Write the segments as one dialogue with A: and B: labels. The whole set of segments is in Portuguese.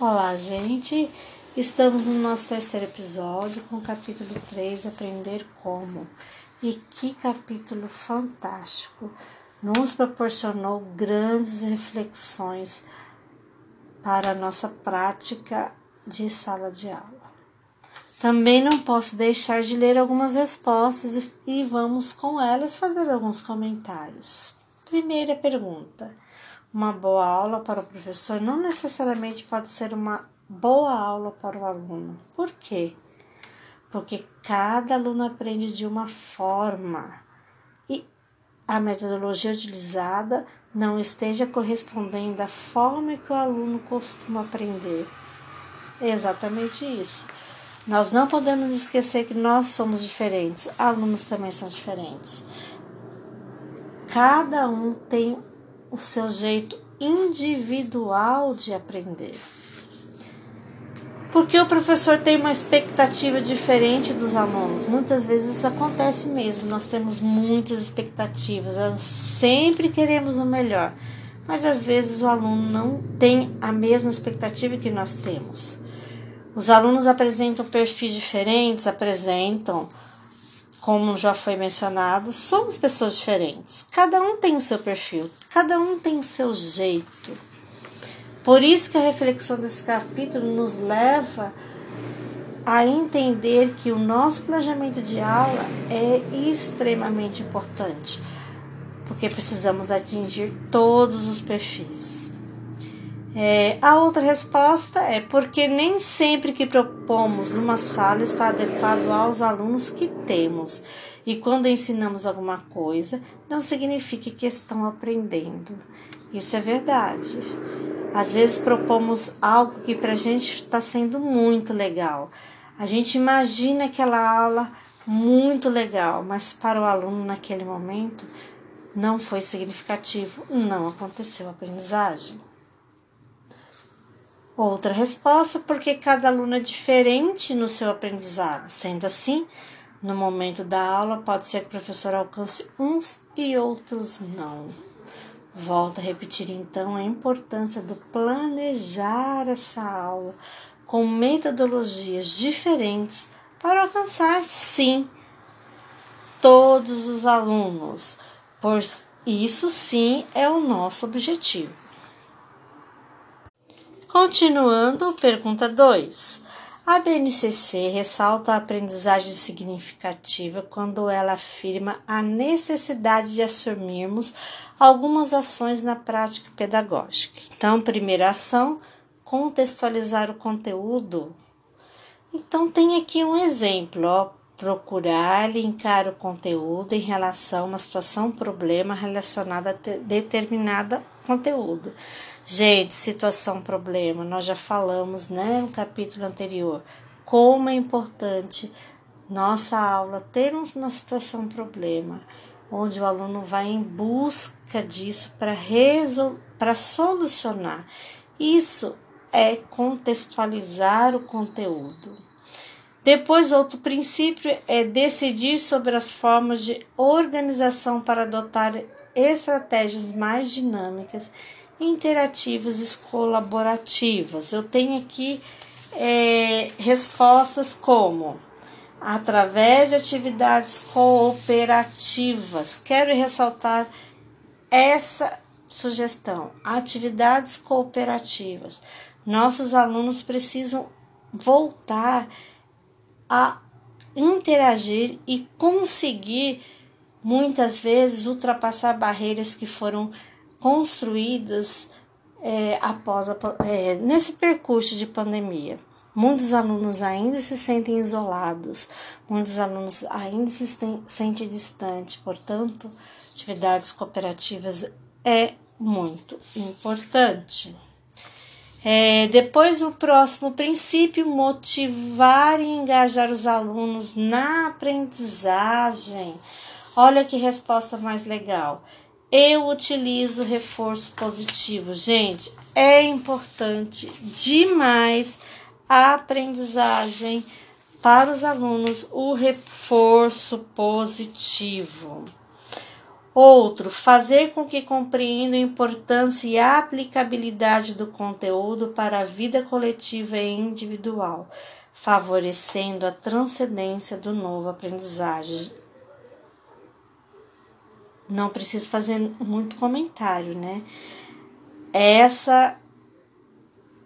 A: Olá, gente! Estamos no nosso terceiro episódio com o capítulo 3, Aprender Como. E que capítulo fantástico! Nos proporcionou grandes reflexões para a nossa prática de sala de aula. Também não posso deixar de ler algumas respostas e vamos com elas fazer alguns comentários. Primeira pergunta uma boa aula para o professor não necessariamente pode ser uma boa aula para o aluno. Por quê? Porque cada aluno aprende de uma forma e a metodologia utilizada não esteja correspondendo à forma que o aluno costuma aprender. Exatamente isso. Nós não podemos esquecer que nós somos diferentes, alunos também são diferentes. Cada um tem o seu jeito individual de aprender. Porque o professor tem uma expectativa diferente dos alunos. Muitas vezes isso acontece mesmo. Nós temos muitas expectativas, nós sempre queremos o melhor. Mas às vezes o aluno não tem a mesma expectativa que nós temos. Os alunos apresentam perfis diferentes, apresentam como já foi mencionado, somos pessoas diferentes. Cada um tem o seu perfil, cada um tem o seu jeito. Por isso que a reflexão desse capítulo nos leva a entender que o nosso planejamento de aula é extremamente importante, porque precisamos atingir todos os perfis. É, a outra resposta é porque nem sempre que propomos numa sala está adequado aos alunos que temos. E quando ensinamos alguma coisa, não significa que estão aprendendo. Isso é verdade. Às vezes propomos algo que para a gente está sendo muito legal. A gente imagina aquela aula muito legal, mas para o aluno naquele momento não foi significativo, não aconteceu a aprendizagem. Outra resposta, porque cada aluno é diferente no seu aprendizado. Sendo assim, no momento da aula, pode ser que o professor alcance uns e outros não. Volto a repetir então a importância do planejar essa aula com metodologias diferentes para alcançar, sim, todos os alunos, pois isso sim é o nosso objetivo. Continuando, pergunta 2. A BNCC ressalta a aprendizagem significativa quando ela afirma a necessidade de assumirmos algumas ações na prática pedagógica. Então, primeira ação, contextualizar o conteúdo. Então, tem aqui um exemplo, ó, procurar linkar o conteúdo em relação a uma situação, problema relacionada a determinada conteúdo. Gente, situação, problema, nós já falamos, né, no capítulo anterior, como é importante nossa aula ter uma situação, problema, onde o aluno vai em busca disso para para solucionar. Isso é contextualizar o conteúdo. Depois, outro princípio é decidir sobre as formas de organização para adotar estratégias mais dinâmicas, interativas e colaborativas. Eu tenho aqui é, respostas como através de atividades cooperativas. Quero ressaltar essa sugestão: atividades cooperativas. Nossos alunos precisam voltar a interagir e conseguir muitas vezes ultrapassar barreiras que foram construídas é, após a, é, nesse percurso de pandemia. Muitos alunos ainda se sentem isolados, muitos alunos ainda se sentem distantes, portanto, atividades cooperativas é muito importante. É, depois, o próximo princípio, motivar e engajar os alunos na aprendizagem. Olha que resposta mais legal. Eu utilizo reforço positivo. Gente, é importante demais a aprendizagem para os alunos o reforço positivo. Outro, fazer com que compreenda a importância e a aplicabilidade do conteúdo para a vida coletiva e individual, favorecendo a transcendência do novo aprendizagem. Não preciso fazer muito comentário, né? Essa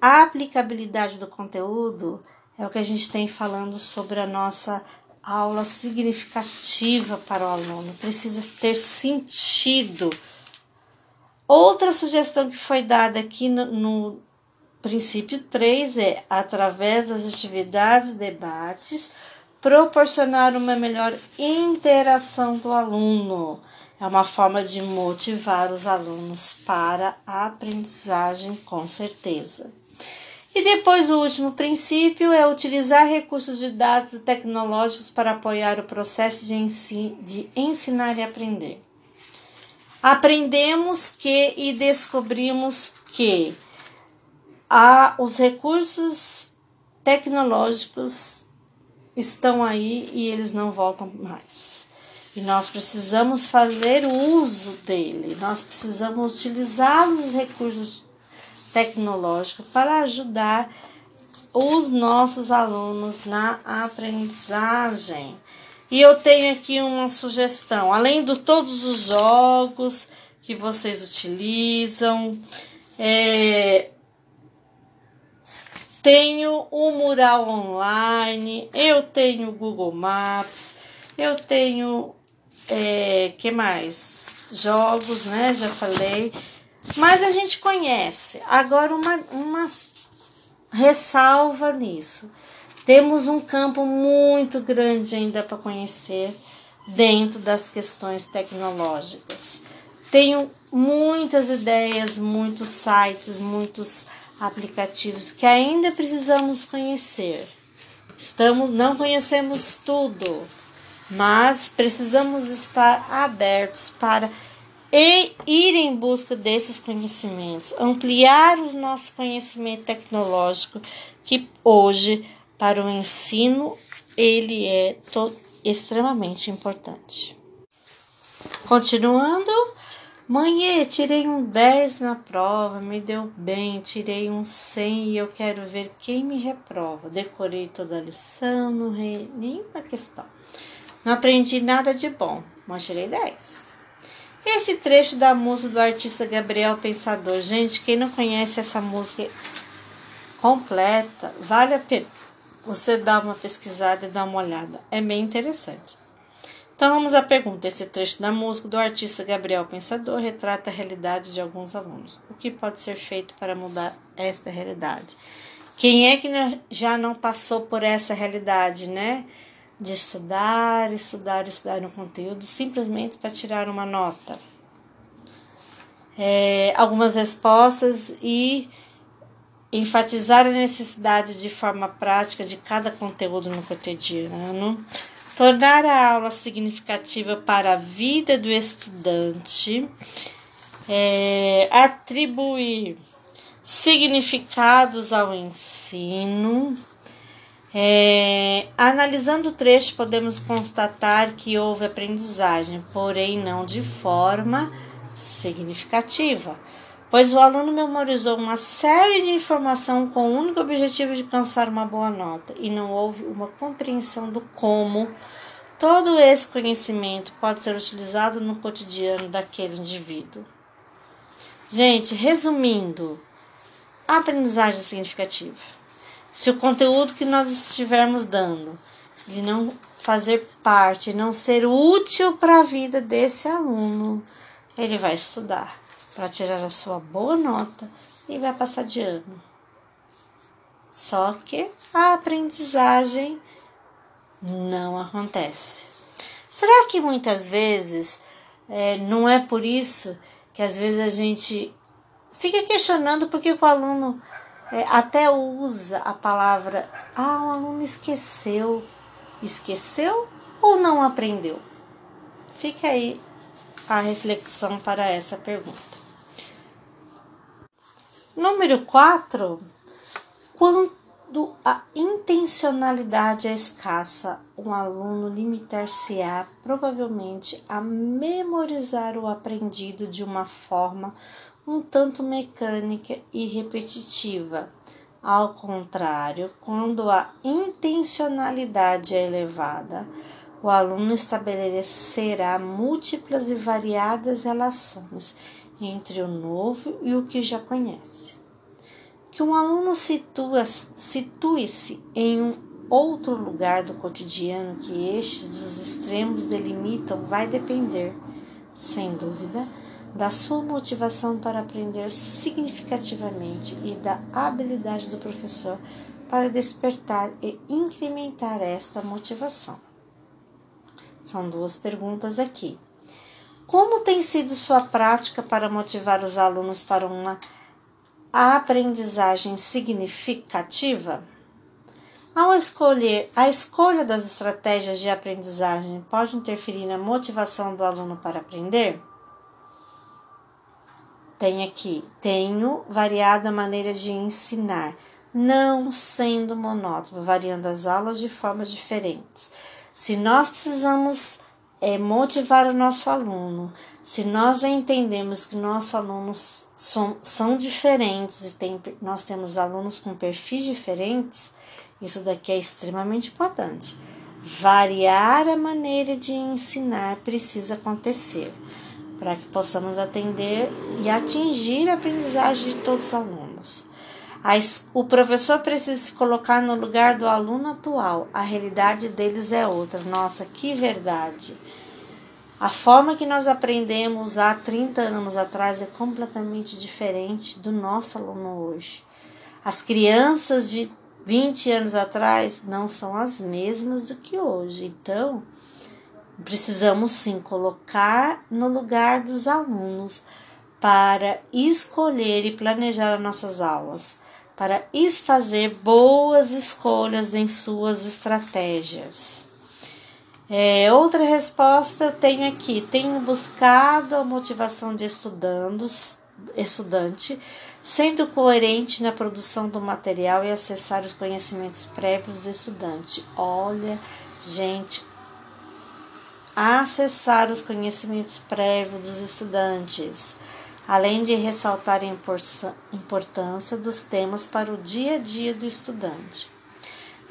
A: aplicabilidade do conteúdo é o que a gente tem falando sobre a nossa aula significativa para o aluno, precisa ter sentido. Outra sugestão que foi dada aqui no, no princípio 3 é, através das atividades e debates, proporcionar uma melhor interação do aluno. É uma forma de motivar os alunos para a aprendizagem, com certeza. E depois o último princípio é utilizar recursos de dados tecnológicos para apoiar o processo de, ensin de ensinar e aprender. Aprendemos que e descobrimos que há os recursos tecnológicos estão aí e eles não voltam mais. E nós precisamos fazer uso dele, nós precisamos utilizar os recursos tecnológico para ajudar os nossos alunos na aprendizagem. E eu tenho aqui uma sugestão, além de todos os jogos que vocês utilizam, é, tenho o mural online, eu tenho o Google Maps, eu tenho é, que mais? Jogos, né? Já falei. Mas a gente conhece. Agora, uma, uma ressalva nisso. Temos um campo muito grande ainda para conhecer dentro das questões tecnológicas. Tenho muitas ideias, muitos sites, muitos aplicativos que ainda precisamos conhecer. Estamos, não conhecemos tudo, mas precisamos estar abertos para ir em busca desses conhecimentos, ampliar o nosso conhecimento tecnológico, que hoje, para o ensino, ele é extremamente importante. Continuando, mãe, tirei um 10 na prova, me deu bem, tirei um 100 e eu quero ver quem me reprova. Decorei toda a lição, não rei nenhuma questão. Não aprendi nada de bom, mas tirei 10. Esse trecho da música do artista Gabriel Pensador, gente, quem não conhece essa música completa, vale a pena você dar uma pesquisada e dar uma olhada. É bem interessante. Então vamos à pergunta. Esse trecho da música do artista Gabriel Pensador retrata a realidade de alguns alunos. O que pode ser feito para mudar esta realidade? Quem é que já não passou por essa realidade, né? De estudar, estudar, estudar no conteúdo simplesmente para tirar uma nota. É, algumas respostas e enfatizar a necessidade de forma prática de cada conteúdo no cotidiano, tornar a aula significativa para a vida do estudante, é, atribuir significados ao ensino é, analisando o trecho, podemos constatar que houve aprendizagem, porém não de forma significativa, pois o aluno memorizou uma série de informação com o único objetivo de alcançar uma boa nota e não houve uma compreensão do como todo esse conhecimento pode ser utilizado no cotidiano daquele indivíduo. Gente, resumindo, aprendizagem significativa. Se o conteúdo que nós estivermos dando ele não fazer parte, não ser útil para a vida desse aluno, ele vai estudar para tirar a sua boa nota e vai passar de ano. Só que a aprendizagem não acontece. Será que muitas vezes é, não é por isso que às vezes a gente fica questionando porque o aluno é, até usa a palavra ah, o aluno esqueceu. Esqueceu ou não aprendeu? Fica aí a reflexão para essa pergunta. Número 4. Quando a intencionalidade é escassa, um aluno limitar-se-á provavelmente a memorizar o aprendido de uma forma um tanto mecânica e repetitiva. Ao contrário, quando a intencionalidade é elevada, o aluno estabelecerá múltiplas e variadas relações entre o novo e o que já conhece. Que um aluno situe-se em um outro lugar do cotidiano que estes dos extremos delimitam vai depender, sem dúvida, da sua motivação para aprender significativamente e da habilidade do professor para despertar e incrementar esta motivação. São duas perguntas aqui. Como tem sido sua prática para motivar os alunos para uma aprendizagem significativa? Ao escolher a escolha das estratégias de aprendizagem pode interferir na motivação do aluno para aprender? Tem aqui, tenho variado a maneira de ensinar, não sendo monótono, variando as aulas de formas diferentes. Se nós precisamos é, motivar o nosso aluno, se nós já entendemos que nossos alunos são, são diferentes e tem, nós temos alunos com perfis diferentes, isso daqui é extremamente importante. Variar a maneira de ensinar precisa acontecer para que possamos atender e atingir a aprendizagem de todos os alunos. O professor precisa se colocar no lugar do aluno atual. A realidade deles é outra. Nossa, que verdade! A forma que nós aprendemos há 30 anos atrás é completamente diferente do nosso aluno hoje. As crianças de 20 anos atrás não são as mesmas do que hoje. Então, Precisamos sim colocar no lugar dos alunos para escolher e planejar nossas aulas, para fazer boas escolhas em suas estratégias. É, outra resposta eu tenho aqui: tenho buscado a motivação de estudandos, estudante, sendo coerente na produção do material e acessar os conhecimentos prévios do estudante. Olha, gente, acessar os conhecimentos prévios dos estudantes, além de ressaltar a importância dos temas para o dia a dia do estudante.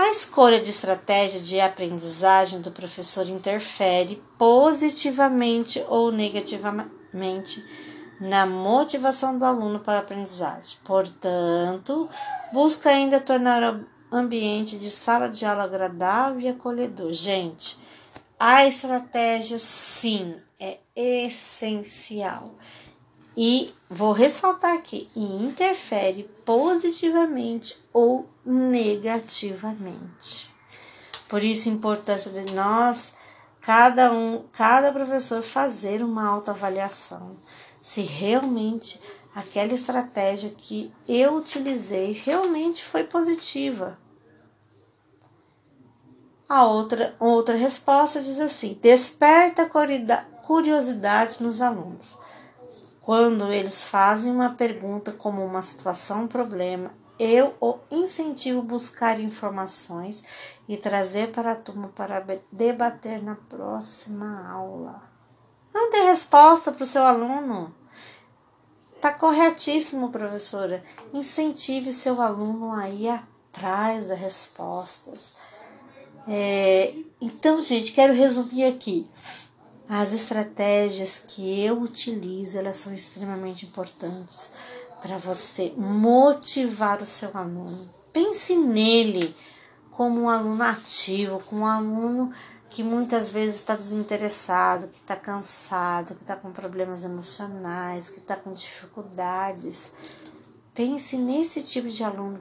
A: A escolha de estratégia de aprendizagem do professor interfere positivamente ou negativamente na motivação do aluno para a aprendizagem. Portanto, busca ainda tornar o ambiente de sala de aula agradável e acolhedor. Gente, a estratégia, sim, é essencial. E vou ressaltar aqui: interfere positivamente ou negativamente. Por isso, a importância de nós, cada um, cada professor, fazer uma autoavaliação. Se realmente aquela estratégia que eu utilizei realmente foi positiva a outra, outra resposta diz assim: desperta curiosidade nos alunos. Quando eles fazem uma pergunta como uma situação, um problema, eu o incentivo a buscar informações e trazer para a turma para debater na próxima aula. Não dê resposta para o seu aluno. Tá corretíssimo, professora. Incentive seu aluno a ir atrás das respostas. É, então, gente, quero resumir aqui. As estratégias que eu utilizo, elas são extremamente importantes para você motivar o seu aluno. Pense nele como um aluno ativo, como um aluno que muitas vezes está desinteressado, que está cansado, que está com problemas emocionais, que está com dificuldades. Pense nesse tipo de aluno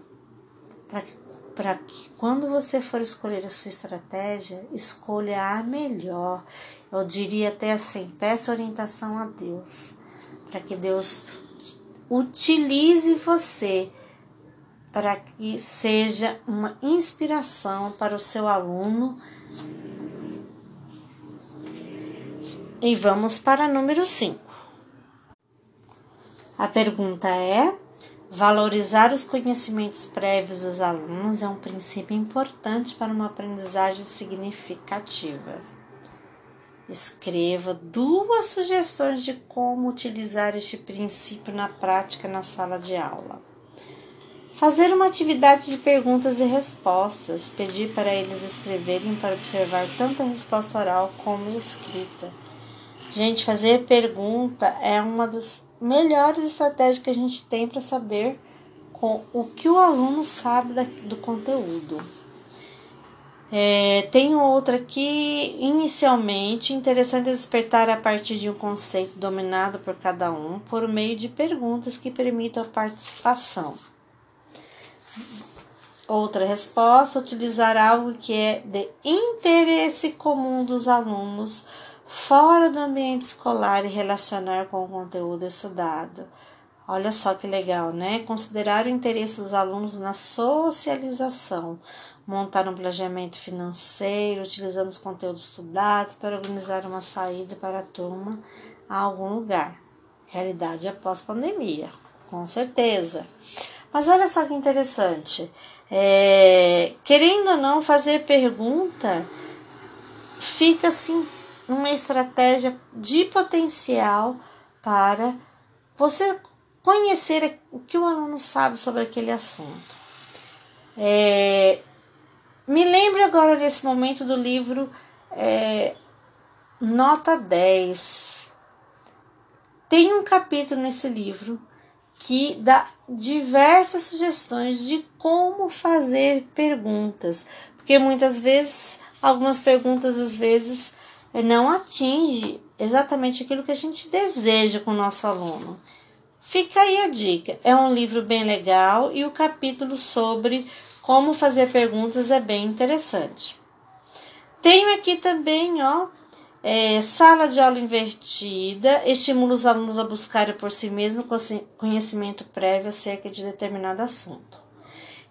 A: para que para que quando você for escolher a sua estratégia, escolha a melhor. Eu diria até assim: peça orientação a Deus, para que Deus utilize você para que seja uma inspiração para o seu aluno. E vamos para número 5. A pergunta é: Valorizar os conhecimentos prévios dos alunos é um princípio importante para uma aprendizagem significativa. Escreva duas sugestões de como utilizar este princípio na prática na sala de aula. Fazer uma atividade de perguntas e respostas, pedir para eles escreverem para observar tanto a resposta oral como escrita. Gente, fazer pergunta é uma das melhores estratégias que a gente tem para saber com o que o aluno sabe do conteúdo. É, tem outra aqui, inicialmente, interessante despertar a partir de um conceito dominado por cada um por meio de perguntas que permitam a participação. Outra resposta, utilizar algo que é de interesse comum dos alunos fora do ambiente escolar e relacionar com o conteúdo estudado. Olha só que legal, né? Considerar o interesse dos alunos na socialização, montar um planejamento financeiro, utilizando os conteúdos estudados para organizar uma saída para a turma a algum lugar. Realidade após pandemia, com certeza. Mas olha só que interessante. É, querendo ou não fazer pergunta, fica assim uma estratégia de potencial para você conhecer o que o aluno sabe sobre aquele assunto. É, me lembro agora nesse momento do livro é, Nota 10. Tem um capítulo nesse livro que dá diversas sugestões de como fazer perguntas, porque muitas vezes algumas perguntas às vezes não atinge exatamente aquilo que a gente deseja com o nosso aluno. Fica aí a dica. É um livro bem legal e o capítulo sobre como fazer perguntas é bem interessante. Tenho aqui também, ó, é, sala de aula invertida, estimula os alunos a buscarem por si mesmos conhecimento prévio acerca de determinado assunto.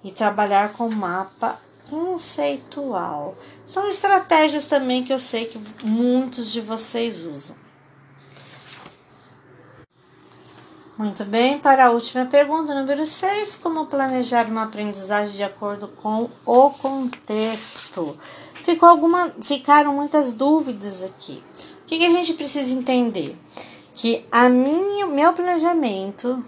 A: E trabalhar com mapa conceitual. São estratégias também que eu sei que muitos de vocês usam. Muito bem, para a última pergunta, número 6, como planejar uma aprendizagem de acordo com o contexto? Ficou alguma, ficaram muitas dúvidas aqui. O que, que a gente precisa entender? Que a minha, meu planejamento,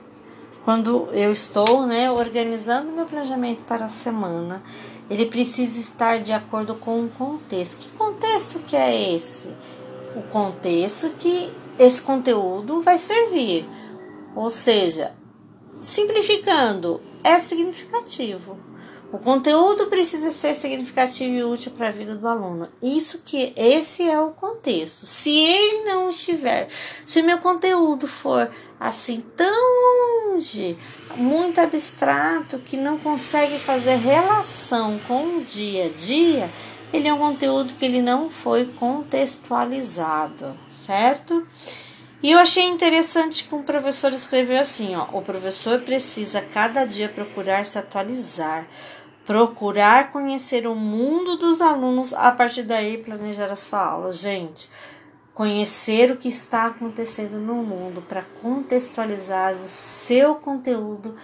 A: quando eu estou né, organizando meu planejamento para a semana, ele precisa estar de acordo com o contexto. Que contexto que é esse? O contexto que esse conteúdo vai servir ou seja, simplificando, é significativo. O conteúdo precisa ser significativo e útil para a vida do aluno. Isso que esse é o contexto. Se ele não estiver, se meu conteúdo for assim tão longe, muito abstrato, que não consegue fazer relação com o dia a dia, ele é um conteúdo que ele não foi contextualizado, certo? E eu achei interessante que um professor escreveu assim: ó, o professor precisa cada dia procurar se atualizar, procurar conhecer o mundo dos alunos, a partir daí planejar a sua aula. Gente, conhecer o que está acontecendo no mundo para contextualizar o seu conteúdo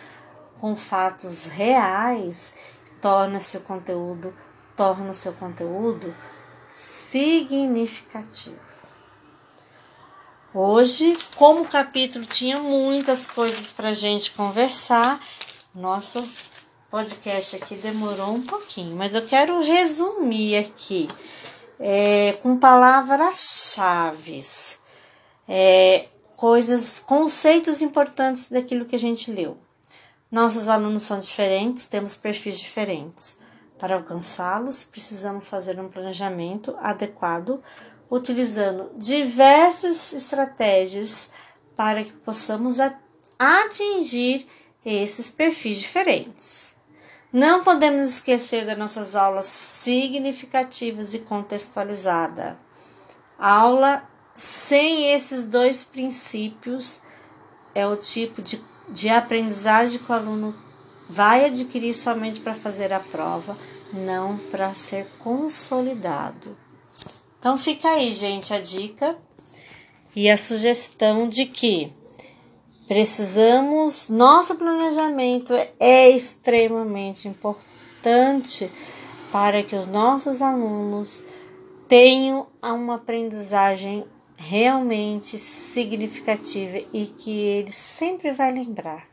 A: com fatos reais torna seu conteúdo, torna o seu conteúdo significativo. Hoje, como o capítulo tinha muitas coisas para gente conversar, nosso podcast aqui demorou um pouquinho, mas eu quero resumir aqui é, com palavras-chave, é, coisas, conceitos importantes daquilo que a gente leu. Nossos alunos são diferentes, temos perfis diferentes. Para alcançá-los, precisamos fazer um planejamento adequado utilizando diversas estratégias para que possamos atingir esses perfis diferentes. Não podemos esquecer das nossas aulas significativas e contextualizadas. Aula sem esses dois princípios é o tipo de, de aprendizagem que o aluno vai adquirir somente para fazer a prova, não para ser consolidado. Então fica aí, gente, a dica e a sugestão de que Precisamos, nosso planejamento é extremamente importante para que os nossos alunos tenham uma aprendizagem realmente significativa e que ele sempre vai lembrar,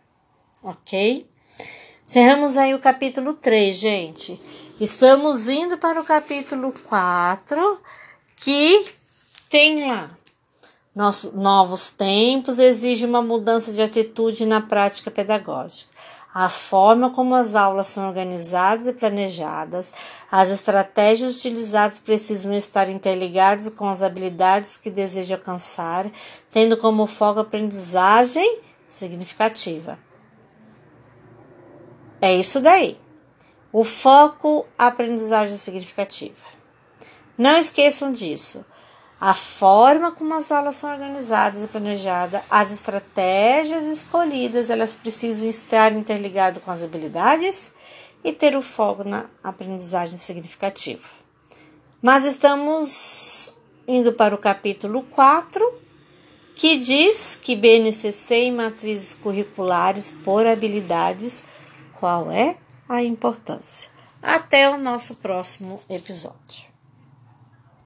A: ok? Encerramos aí o capítulo 3, gente. Estamos indo para o capítulo 4, que tem lá nossos novos tempos exige uma mudança de atitude na prática pedagógica. A forma como as aulas são organizadas e planejadas, as estratégias utilizadas precisam estar interligadas com as habilidades que deseja alcançar, tendo como foco a aprendizagem significativa. É isso daí. O foco, aprendizagem significativa. Não esqueçam disso a forma como as aulas são organizadas e planejadas, as estratégias escolhidas, elas precisam estar interligadas com as habilidades e ter o foco na aprendizagem significativa. Mas estamos indo para o capítulo 4, que diz que BNCC e matrizes curriculares por habilidades, qual é a importância. Até o nosso próximo episódio.